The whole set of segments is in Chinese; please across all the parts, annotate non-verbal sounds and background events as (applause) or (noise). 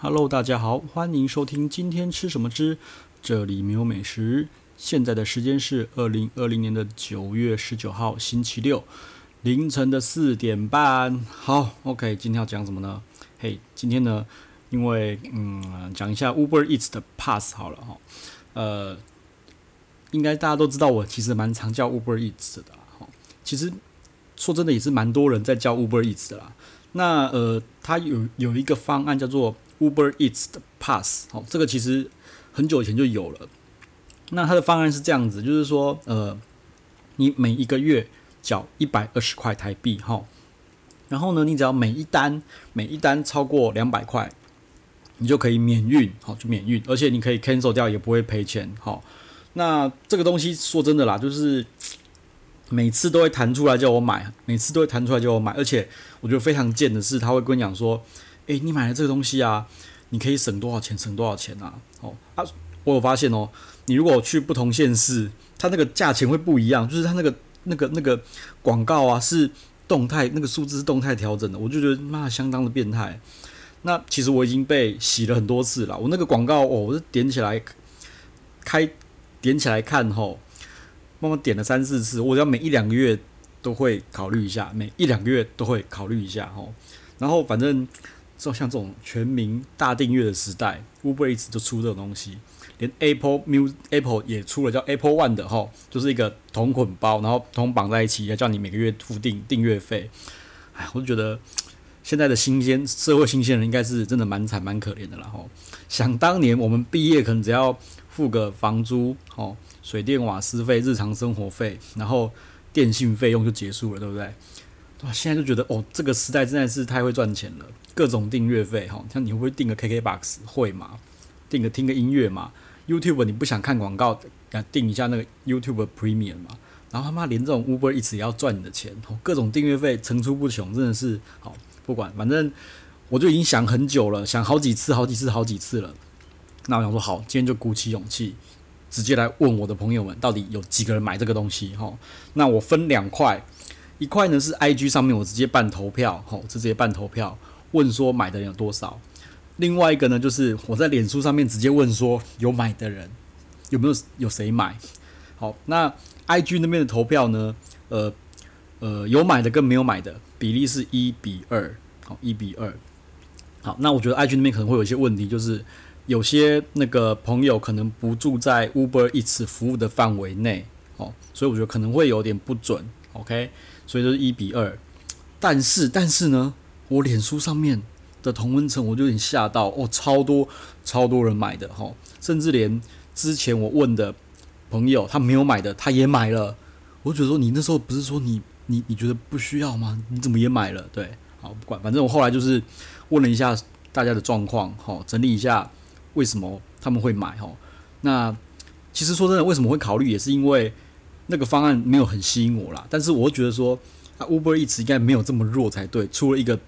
Hello，大家好，欢迎收听今天吃什么之，这里没有美食。现在的时间是二零二零年的九月十九号星期六凌晨的四点半。好，OK，今天要讲什么呢？嘿、今天呢，因为嗯，讲一下 Uber Eats 的 Pass 好了哈。呃，应该大家都知道，我其实蛮常叫 Uber Eats 的哈。其实说真的，也是蛮多人在叫 Uber Eats 的啦。那呃，它有有一个方案叫做 Uber Eats 的 Pass，好，这个其实很久以前就有了。那它的方案是这样子，就是说，呃，你每一个月缴一百二十块台币，哈，然后呢，你只要每一单每一单超过两百块，你就可以免运，好，就免运，而且你可以 cancel 掉，也不会赔钱，好。那这个东西说真的啦，就是每次都会弹出来叫我买，每次都会弹出来叫我买，而且我觉得非常贱的是，他会跟你讲说。诶，你买了这个东西啊，你可以省多少钱？省多少钱啊？哦啊，我有发现哦，你如果去不同县市，它那个价钱会不一样，就是它那个那个那个广告啊是动态，那个数字是动态调整的，我就觉得妈相当的变态。那其实我已经被洗了很多次了，我那个广告哦，我是点起来开点起来看吼，慢慢点了三四次，我要每一两个月都会考虑一下，每一两个月都会考虑一下吼，然后反正。就像这种全民大订阅的时代，Uber Eats 就出这种东西，连 Apple Music Apple 也出了叫 Apple One 的吼，就是一个同捆包，然后同绑在一起，要叫你每个月付订订阅费。哎，我就觉得现在的新鲜社会新鲜人应该是真的蛮惨蛮可怜的了吼。想当年我们毕业可能只要付个房租、吼水电瓦斯费、日常生活费，然后电信费用就结束了，对不对？哇，现在就觉得哦，这个时代真的是太会赚钱了，各种订阅费哈，像你会不会订个 KKBOX 会吗？订个听个音乐嘛？YouTube 你不想看广告，啊，订一下那个 YouTube Premium 嘛？然后他妈连这种 Uber 一直也要赚你的钱，各种订阅费层出不穷，真的是好不管，反正我就已经想很久了，想好几次、好几次、好几次了。那我想说，好，今天就鼓起勇气，直接来问我的朋友们，到底有几个人买这个东西？哈，那我分两块。一块呢是 IG 上面我直接办投票，吼，直接办投票，问说买的人有多少。另外一个呢就是我在脸书上面直接问说有买的人有没有有谁买。好，那 IG 那边的投票呢，呃呃有买的跟没有买的比例是一比二，好，一比二。好，那我觉得 IG 那边可能会有一些问题，就是有些那个朋友可能不住在 Uber Eats 服务的范围内，哦，所以我觉得可能会有点不准。OK。所以就是一比二，但是但是呢，我脸书上面的同温层我就有点吓到哦，超多超多人买的哈，甚至连之前我问的朋友他没有买的他也买了，我觉得说你那时候不是说你你你觉得不需要吗？你怎么也买了？对，好不管，反正我后来就是问了一下大家的状况，哈，整理一下为什么他们会买哈。那其实说真的，为什么会考虑也是因为。那个方案没有很吸引我啦，但是我觉得说啊，Uber Eats 应该没有这么弱才对，出了一个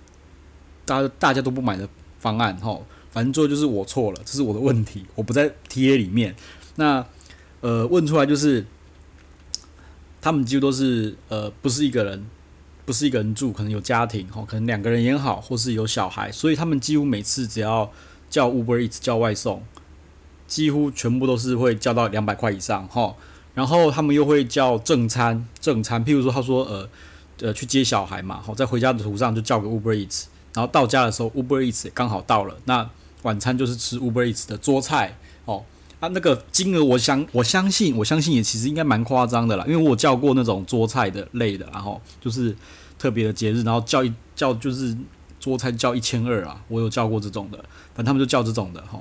大家大家都不买的方案哈，反正最后就是我错了，这是我的问题，我不在 TA 里面。那呃问出来就是他们几乎都是呃不是一个人，不是一个人住，可能有家庭哈，可能两个人也好，或是有小孩，所以他们几乎每次只要叫 Uber Eats 叫外送，几乎全部都是会叫到两百块以上哈。然后他们又会叫正餐，正餐，譬如说他说呃呃去接小孩嘛，好，在回家的途上就叫个 Uber Eats，然后到家的时候 Uber Eats 刚好到了，那晚餐就是吃 Uber Eats 的桌菜哦，啊那个金额我想我相信我相信也其实应该蛮夸张的啦，因为我叫过那种桌菜的类的，然后就是特别的节日，然后叫一叫就是桌菜叫一千二啊，我有叫过这种的，反正他们就叫这种的哈、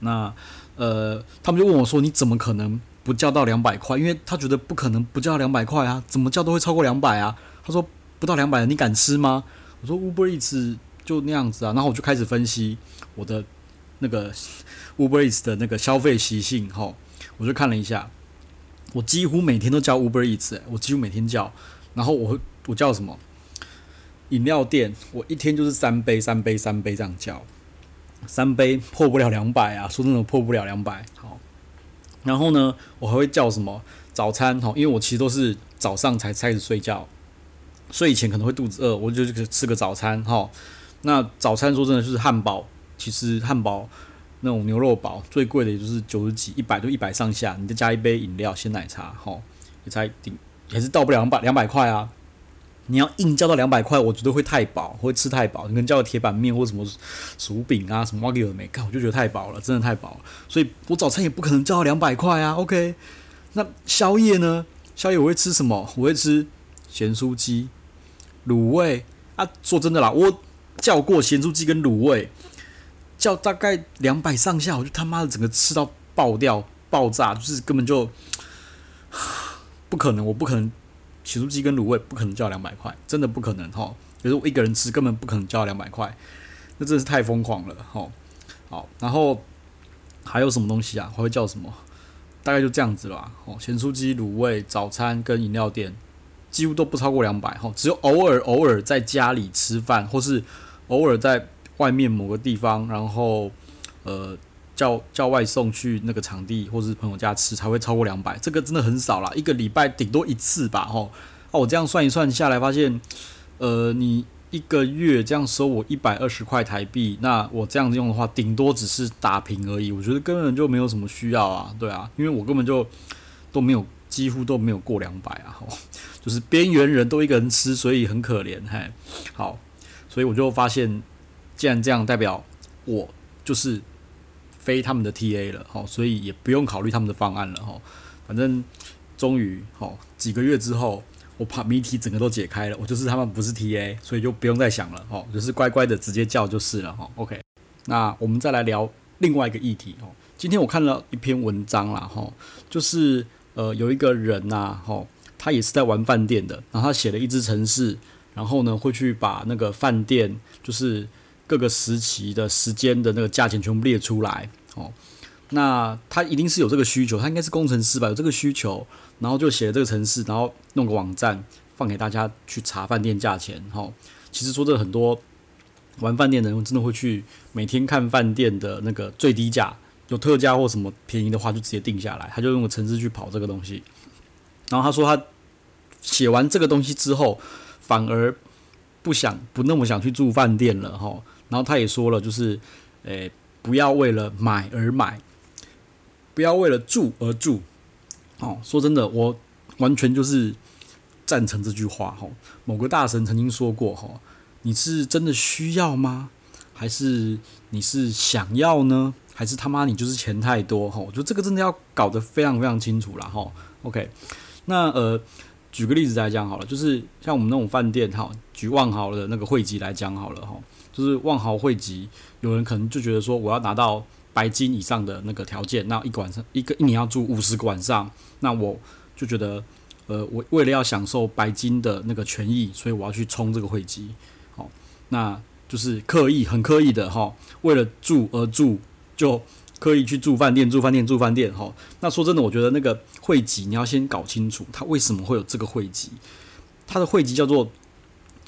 那呃他们就问我说你怎么可能？不叫到两百块，因为他觉得不可能不叫两百块啊，怎么叫都会超过两百啊。他说不到两百，你敢吃吗？我说 Uber Eats 就那样子啊，然后我就开始分析我的那个 Uber Eats 的那个消费习性，哈，我就看了一下，我几乎每天都叫 Uber Eats，我几乎每天叫，然后我我叫什么饮料店，我一天就是三杯三杯三杯这样叫，三杯破不了两百啊，说真的破不了两百，好。然后呢，我还会叫什么早餐哈？因为我其实都是早上才开始睡觉，睡以前可能会肚子饿，我就去吃个早餐哈。那早餐说真的就是汉堡其实汉堡那种牛肉堡最贵的也就是九十几、一百就一百上下，你再加一杯饮料、鲜奶茶，哈，也才顶，也是到不了两百两百块啊。你要硬叫到两百块，我觉得会太饱，会吃太饱。你可能叫个铁板面或什么薯饼啊，什么挖给我没看，我就觉得太饱了，真的太饱了。所以我早餐也不可能叫到两百块啊。OK，那宵夜呢？宵夜我会吃什么？我会吃咸酥鸡、卤味啊。说真的啦，我叫过咸酥鸡跟卤味，叫大概两百上下，我就他妈的整个吃到爆掉、爆炸，就是根本就 (sighs) 不可能，我不可能。咸酥鸡跟卤味不可能叫两百块，真的不可能哈。就是我一个人吃，根本不可能叫两百块，那真是太疯狂了哈。好，然后还有什么东西啊？还会叫什么？大概就这样子吧。哦，咸酥鸡、卤味、早餐跟饮料店，几乎都不超过两百哈。只有偶尔偶尔在家里吃饭，或是偶尔在外面某个地方，然后呃。叫叫外送去那个场地或是朋友家吃才会超过两百，这个真的很少啦，一个礼拜顶多一次吧，吼。哦，我这样算一算下来，发现，呃，你一个月这样收我一百二十块台币，那我这样子用的话，顶多只是打平而已。我觉得根本就没有什么需要啊，对啊，因为我根本就都没有，几乎都没有过两百啊，吼，就是边缘人都一个人吃，所以很可怜，嘿。好，所以我就发现，既然这样，代表我就是。非他们的 TA 了，吼，所以也不用考虑他们的方案了，吼。反正终于，吼，几个月之后，我把谜题整个都解开了，我就是他们不是 TA，所以就不用再想了，吼，就是乖乖的直接叫就是了，吼。OK，那我们再来聊另外一个议题，吼。今天我看了一篇文章啦，吼，就是呃有一个人呐，吼，他也是在玩饭店的，然后他写了一支程式，然后呢会去把那个饭店就是。各个时期的时间的那个价钱全部列出来，哦，那他一定是有这个需求，他应该是工程师吧，有这个需求，然后就写了这个城市，然后弄个网站放给大家去查饭店价钱，哦，其实说这很多玩饭店的人真的会去每天看饭店的那个最低价，有特价或什么便宜的话就直接定下来，他就用个城市去跑这个东西，然后他说他写完这个东西之后，反而不想不那么想去住饭店了，哈。然后他也说了，就是，诶、不要为了买而买，不要为了住而住。哦，说真的，我完全就是赞成这句话。哈，某个大神曾经说过，哈，你是真的需要吗？还是你是想要呢？还是他妈你就是钱太多？哈，我觉得这个真的要搞得非常非常清楚了。哈，OK，那呃，举个例子来讲好了，就是像我们那种饭店，哈，举万豪的那个会籍来讲好了，哈。就是万豪会籍，有人可能就觉得说，我要拿到白金以上的那个条件，那一晚上一个一年要住五十个晚上，那我就觉得，呃，我为了要享受白金的那个权益，所以我要去冲这个会籍，好，那就是刻意很刻意的哈，为了住而住，就刻意去住饭店，住饭店，住饭店，哈。那说真的，我觉得那个会籍你要先搞清楚，它为什么会有这个会籍，它的会籍叫做。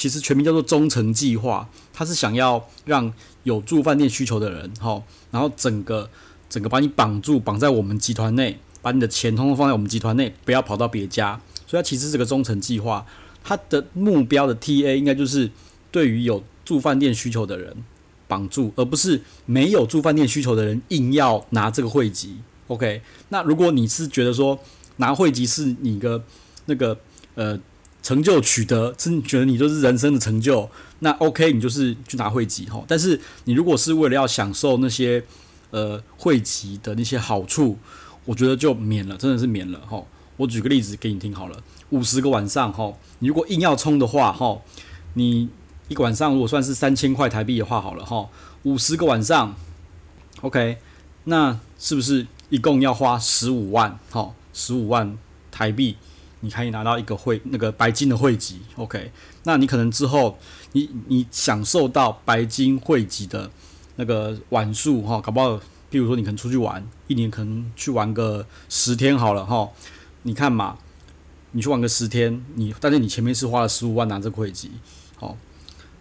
其实全名叫做忠诚计划，它是想要让有住饭店需求的人，哈，然后整个整个把你绑住，绑在我们集团内，把你的钱通通放在我们集团内，不要跑到别家。所以它其实这个忠诚计划，它的目标的 TA 应该就是对于有住饭店需求的人绑住，而不是没有住饭店需求的人硬要拿这个汇集。OK，那如果你是觉得说拿汇集是你的那个呃。成就取得，真觉得你就是人生的成就，那 OK，你就是去拿会籍哈。但是你如果是为了要享受那些呃会籍的那些好处，我觉得就免了，真的是免了哈。我举个例子给你听好了，五十个晚上哈，你如果硬要冲的话哈，你一个晚上如果算是三千块台币的话好了哈，五十个晚上，OK，那是不是一共要花十五万哈？十五万台币。你可以拿到一个会那个白金的会籍，OK？那你可能之后你你享受到白金会籍的那个晚数哈，搞不好，比如说你可能出去玩，一年可能去玩个十天好了哈。你看嘛，你去玩个十天，你但是你前面是花了十五万拿这个会籍，好，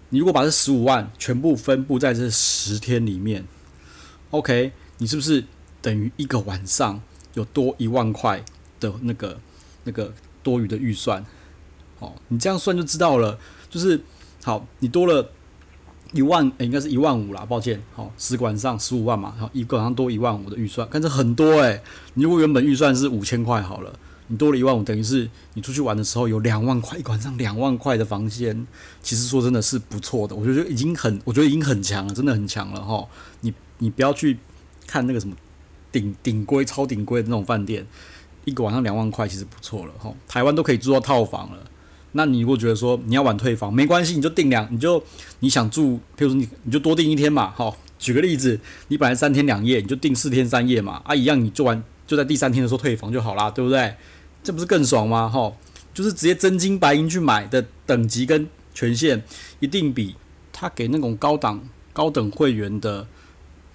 你如果把这十五万全部分布在这十天里面，OK？你是不是等于一个晚上有多一万块的那个那个？多余的预算，哦，你这样算就知道了。就是好，你多了一万，诶、应该是一万五啦，抱歉，好，使馆上十五万嘛，然后一个好像多一万五的预算，但是很多诶、你如果原本预算是五千块好了，你多了一万五，等于是你出去玩的时候有两万块，一晚上两万块的房间，其实说真的是不错的，我觉得已经很，我觉得已经很强了，真的很强了哈。你你不要去看那个什么顶顶规、超顶规的那种饭店，一个晚上两万块其实不错了哈。台湾都可以住到套房了。那你如果觉得说你要晚退房，没关系，你就订两，你就你想住，譬如说你你就多订一天嘛，好，举个例子，你本来三天两夜，你就订四天三夜嘛，啊，一样你做完就在第三天的时候退房就好啦，对不对？这不是更爽吗？哈，就是直接真金白银去买的等级跟权限，一定比他给那种高档高等会员的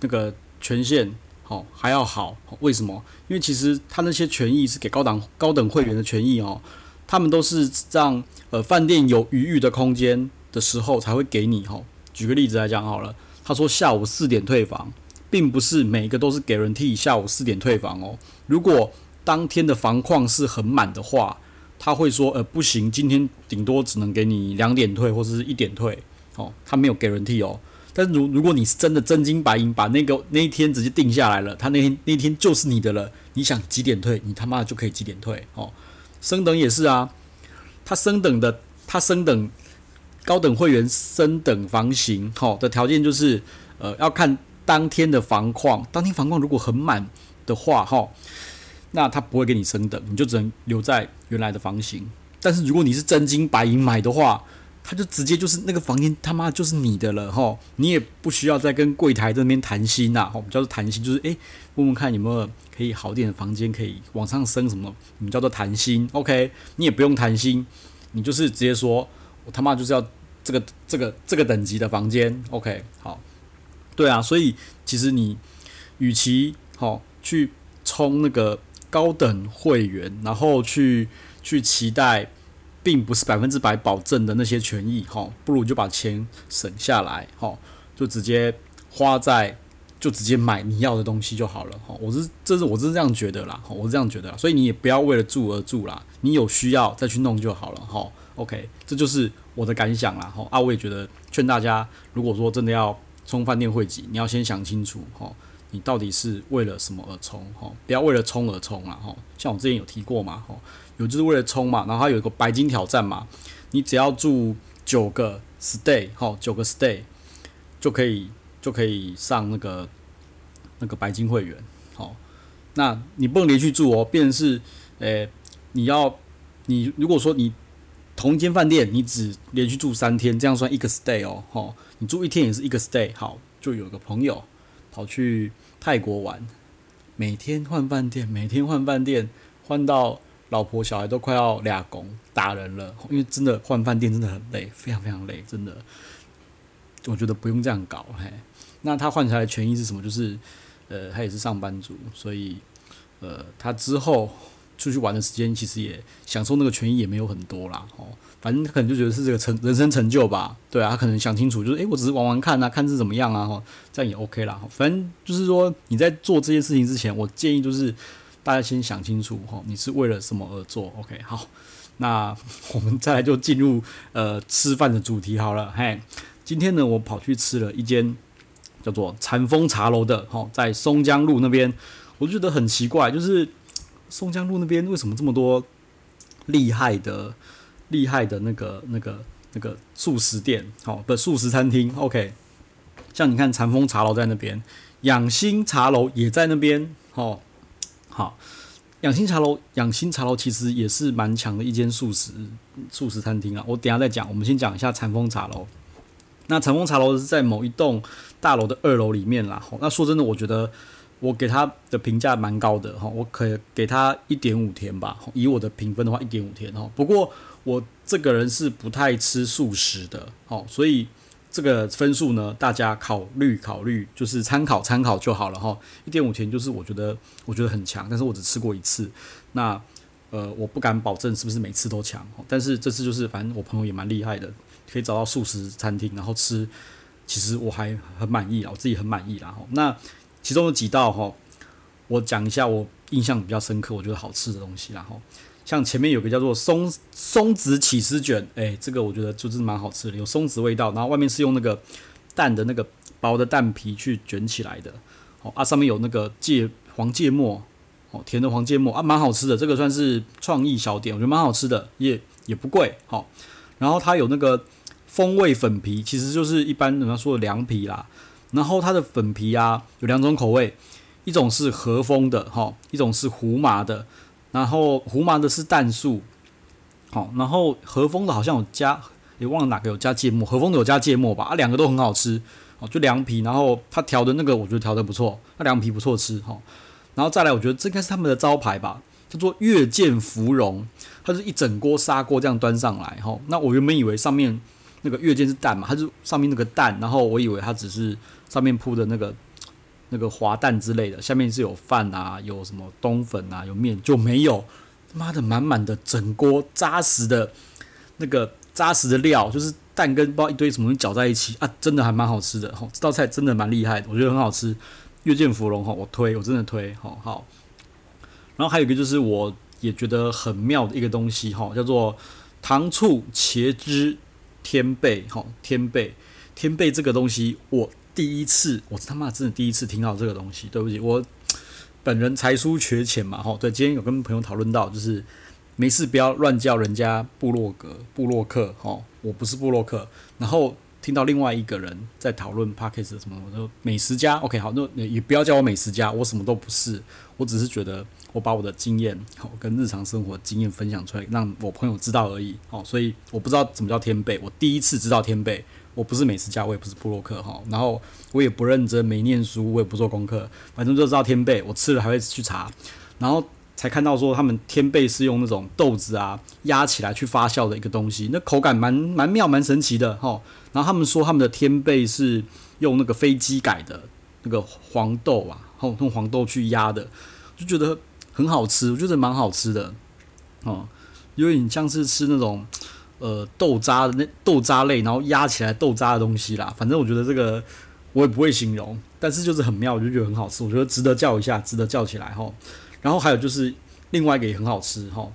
那个权限好还要好。为什么？因为其实他那些权益是给高档高等会员的权益哦。他们都是让呃饭店有余裕的空间的时候才会给你哦。举个例子来讲好了，他说下午四点退房，并不是每一个都是 guarantee 下午四点退房哦。如果当天的房况是很满的话，他会说呃不行，今天顶多只能给你两点退或者是一点退哦，他没有 guarantee 哦。但如如果你是真的真金白银把那个那一天直接定下来了，他那天那天就是你的了，你想几点退，你他妈的就可以几点退哦。升等也是啊，他升等的，他升等高等会员升等房型，好的条件就是，呃，要看当天的房况，当天房况如果很满的话，哈，那他不会给你升等，你就只能留在原来的房型。但是如果你是真金白银买的话，他就直接就是那个房间他妈就是你的了，哈，你也不需要再跟柜台这边谈心呐，我们叫做谈心，就是诶、问问看有没有。可以好点的房间可以往上升什么？我们叫做谈心，OK？你也不用谈心，你就是直接说，我他妈就是要这个这个这个等级的房间，OK？好，对啊，所以其实你与其好去充那个高等会员，然后去去期待，并不是百分之百保证的那些权益，哈，不如就把钱省下来，哈，就直接花在。就直接买你要的东西就好了哈，我是这是我是这样觉得啦，我是这样觉得，所以你也不要为了住而住啦，你有需要再去弄就好了哈。OK，这就是我的感想啦哈。啊，我也觉得劝大家，如果说真的要冲饭店会籍，你要先想清楚哈，你到底是为了什么而冲哈，不要为了冲而冲啦哈。像我之前有提过嘛哈，有就是为了冲嘛，然后它有一个白金挑战嘛，你只要住九个 stay 哈，九个 stay 就可以。就可以上那个那个白金会员，好，那你不能连续住哦，便是，诶、你要你如果说你同一间饭店，你只连续住三天，这样算一个 stay 哦，吼，你住一天也是一个 stay，好，就有个朋友跑去泰国玩，每天换饭店，每天换饭店，换到老婆小孩都快要俩工打人了，因为真的换饭店真的很累，非常非常累，真的，我觉得不用这样搞，嘿。那他换下来的权益是什么？就是，呃，他也是上班族，所以，呃，他之后出去玩的时间其实也享受那个权益也没有很多啦，哦，反正他可能就觉得是这个成人生成就吧，对啊，他可能想清楚，就是，诶，我只是玩玩看啊，看是怎么样啊，吼，这样也 OK 啦，反正就是说你在做这些事情之前，我建议就是大家先想清楚，吼，你是为了什么而做，OK，好，那 (laughs) 我们再来就进入呃吃饭的主题好了，嘿，今天呢，我跑去吃了一间。叫做禅风茶楼的，哈，在松江路那边，我觉得很奇怪，就是松江路那边为什么这么多厉害的、厉害的那个、那个、那个素食店，好，不，素食餐厅，OK，像你看禅风茶楼在那边，养心茶楼也在那边，哦，好，养心茶楼，养心茶楼其实也是蛮强的一间素食素食餐厅啊，我等下再讲，我们先讲一下禅风茶楼。那禅风茶楼是在某一栋大楼的二楼里面啦。那说真的，我觉得我给他的评价蛮高的哈，我可以给他一点五天吧。以我的评分的话，一点五天哈。不过我这个人是不太吃素食的，哦，所以这个分数呢，大家考虑考虑，就是参考参考就好了哈。一点五天就是我觉得我觉得很强，但是我只吃过一次。那呃，我不敢保证是不是每次都强，但是这次就是反正我朋友也蛮厉害的。可以找到素食餐厅，然后吃，其实我还很满意啊，我自己很满意啦。那其中有几道哈，我讲一下我印象比较深刻，我觉得好吃的东西啦。哈，像前面有个叫做松松子起司卷，诶，这个我觉得就是蛮好吃的，有松子味道，然后外面是用那个蛋的那个薄的蛋皮去卷起来的，哦啊，上面有那个芥黄芥末，哦，甜的黄芥末啊，蛮好吃的。这个算是创意小点，我觉得蛮好吃的，也也不贵，好、哦。然后它有那个风味粉皮，其实就是一般人家说的凉皮啦。然后它的粉皮啊，有两种口味，一种是和风的，哈、哦，一种是胡麻的。然后胡麻的是蛋素，好，然后和风的好像有加，也忘了哪个有加芥末，和风的有加芥末吧，啊，两个都很好吃，哦，就凉皮，然后它调的那个我觉得调的不错，那凉皮不错吃，哈，然后再来，我觉得这应该是他们的招牌吧，叫做月见芙蓉，它是一整锅砂锅这样端上来，哈，那我原本以为上面那个月见是蛋嘛，它是上面那个蛋，然后我以为它只是上面铺的那个。那个滑蛋之类的，下面是有饭啊，有什么冬粉啊，有面就没有，妈的满满的整锅扎实的，那个扎实的料，就是蛋跟不知道一堆什么东西搅在一起啊，真的还蛮好吃的吼，这道菜真的蛮厉害的，我觉得很好吃。月见芙蓉哈，我推，我真的推，好好。然后还有一个就是我也觉得很妙的一个东西哈，叫做糖醋茄汁天贝哈，天贝天贝这个东西我。第一次，我他妈真的第一次听到这个东西。对不起，我本人才疏学浅嘛，吼。对，今天有跟朋友讨论到，就是没事不要乱叫人家部落格、部落客，吼，我不是部落客。然后听到另外一个人在讨论 Podcast 什么，我说美食家，OK，好，那也不要叫我美食家，我什么都不是，我只是觉得我把我的经验，吼，跟日常生活经验分享出来，让我朋友知道而已，哦。所以我不知道怎么叫天贝，我第一次知道天贝。我不是美食家，我也不是布洛克哈，然后我也不认真，没念书，我也不做功课，反正就知道天贝，我吃了还会去查，然后才看到说他们天贝是用那种豆子啊压起来去发酵的一个东西，那口感蛮蛮妙蛮神奇的哈。然后他们说他们的天贝是用那个飞机改的那个黄豆啊，后用黄豆去压的，就觉得很好吃，我觉得蛮好吃的哦，有点像是吃那种。呃，豆渣的那豆渣类，然后压起来豆渣的东西啦。反正我觉得这个我也不会形容，但是就是很妙，我就觉得很好吃。我觉得值得叫一下，值得叫起来哈。然后还有就是另外一个也很好吃哈，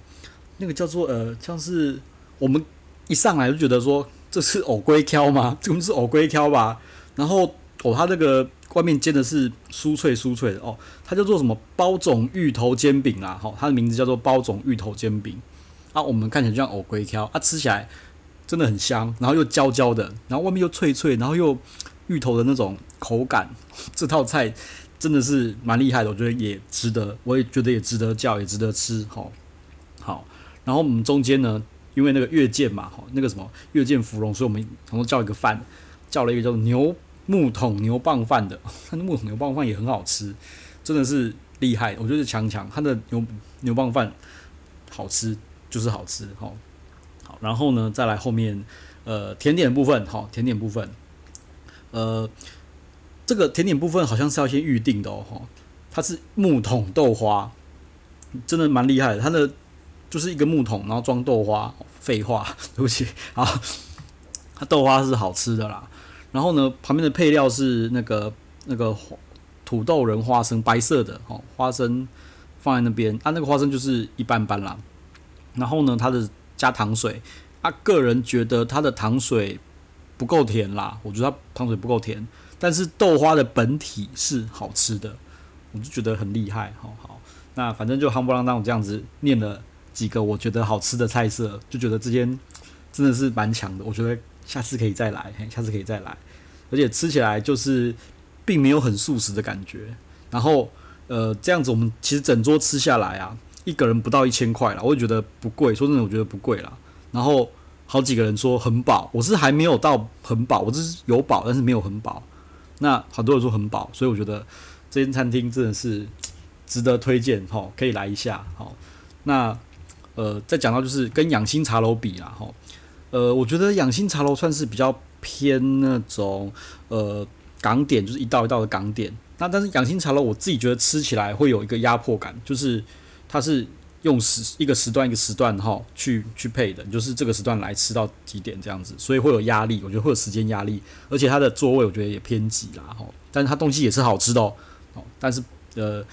那个叫做呃，像是我们一上来就觉得说这是藕龟挑吗？(laughs) 这不是藕龟挑吧？然后哦，它那个外面煎的是酥脆酥脆的哦，它叫做什么包种芋头煎饼啊？哈，它的名字叫做包种芋头煎饼。啊，我们看起来就像藕龟挑，啊，吃起来真的很香，然后又焦焦的，然后外面又脆脆，然后又芋头的那种口感，这套菜真的是蛮厉害的，我觉得也值得，我也觉得也值得叫，也值得吃，好，好，然后我们中间呢，因为那个月见嘛，哈，那个什么月见芙蓉，所以我们同时叫一个饭，叫了一个叫做牛木桶牛蒡饭的，(laughs) 它的木桶牛蒡饭也很好吃，真的是厉害，我觉得强强，它的牛牛蒡饭好吃。就是好吃，好，好，然后呢，再来后面，呃，甜点部分，好，甜点部分，呃，这个甜点部分好像是要先预定的哦，哈，它是木桶豆花，真的蛮厉害的，它的就是一个木桶，然后装豆花，废话，(laughs) 对不起，啊，它豆花是好吃的啦，然后呢，旁边的配料是那个那个土豆仁花生，白色的，哦，花生放在那边，啊、那个花生就是一般般啦。然后呢，它的加糖水，啊，个人觉得它的糖水不够甜啦，我觉得它糖水不够甜，但是豆花的本体是好吃的，我就觉得很厉害，好好，那反正就夯不啷当我这样子念了几个我觉得好吃的菜色，就觉得这间真的是蛮强的，我觉得下次可以再来，下次可以再来，而且吃起来就是并没有很素食的感觉，然后呃这样子我们其实整桌吃下来啊。一个人不到一千块啦，我也觉得不贵。说真的，我觉得不贵啦。然后好几个人说很饱，我是还没有到很饱，我只是有饱，但是没有很饱。那很多人说很饱，所以我觉得这间餐厅真的是值得推荐，吼，可以来一下。好，那呃，再讲到就是跟养心茶楼比啦，吼，呃，我觉得养心茶楼算是比较偏那种呃港点，就是一道一道的港点。那但是养心茶楼，我自己觉得吃起来会有一个压迫感，就是。它是用时一个时段一个时段哈去去配的，就是这个时段来吃到几点这样子，所以会有压力，我觉得会有时间压力，而且它的座位我觉得也偏挤啦哈，但是它东西也是好吃的哦，但是呃，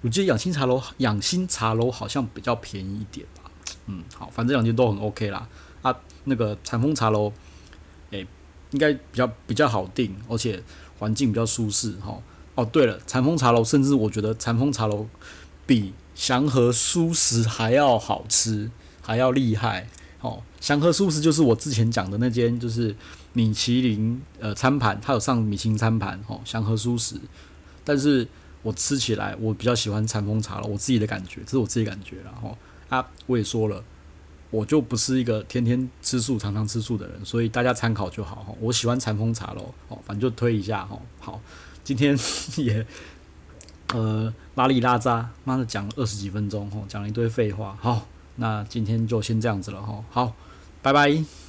我记得养心茶楼养心茶楼好像比较便宜一点吧，嗯，好，反正两间都很 OK 啦，啊，那个禅风茶楼，诶、应该比较比较好订，而且环境比较舒适哈。哦，对了，禅风茶楼，甚至我觉得禅风茶楼比祥和素食还要好吃，还要厉害。哦，祥和素食就是我之前讲的那间，就是米其林呃餐盘，它有上米其林餐盘。哦，祥和素食，但是我吃起来我比较喜欢禅风茶楼，我自己的感觉，这是我自己感觉了。哈啊，我也说了。我就不是一个天天吃素、常常吃素的人，所以大家参考就好哈。我喜欢禅风茶楼哦，反正就推一下哈。好，今天 (laughs) 也呃拉里拉扎，妈的讲了二十几分钟吼，讲了一堆废话。好，那今天就先这样子了吼。好，拜拜。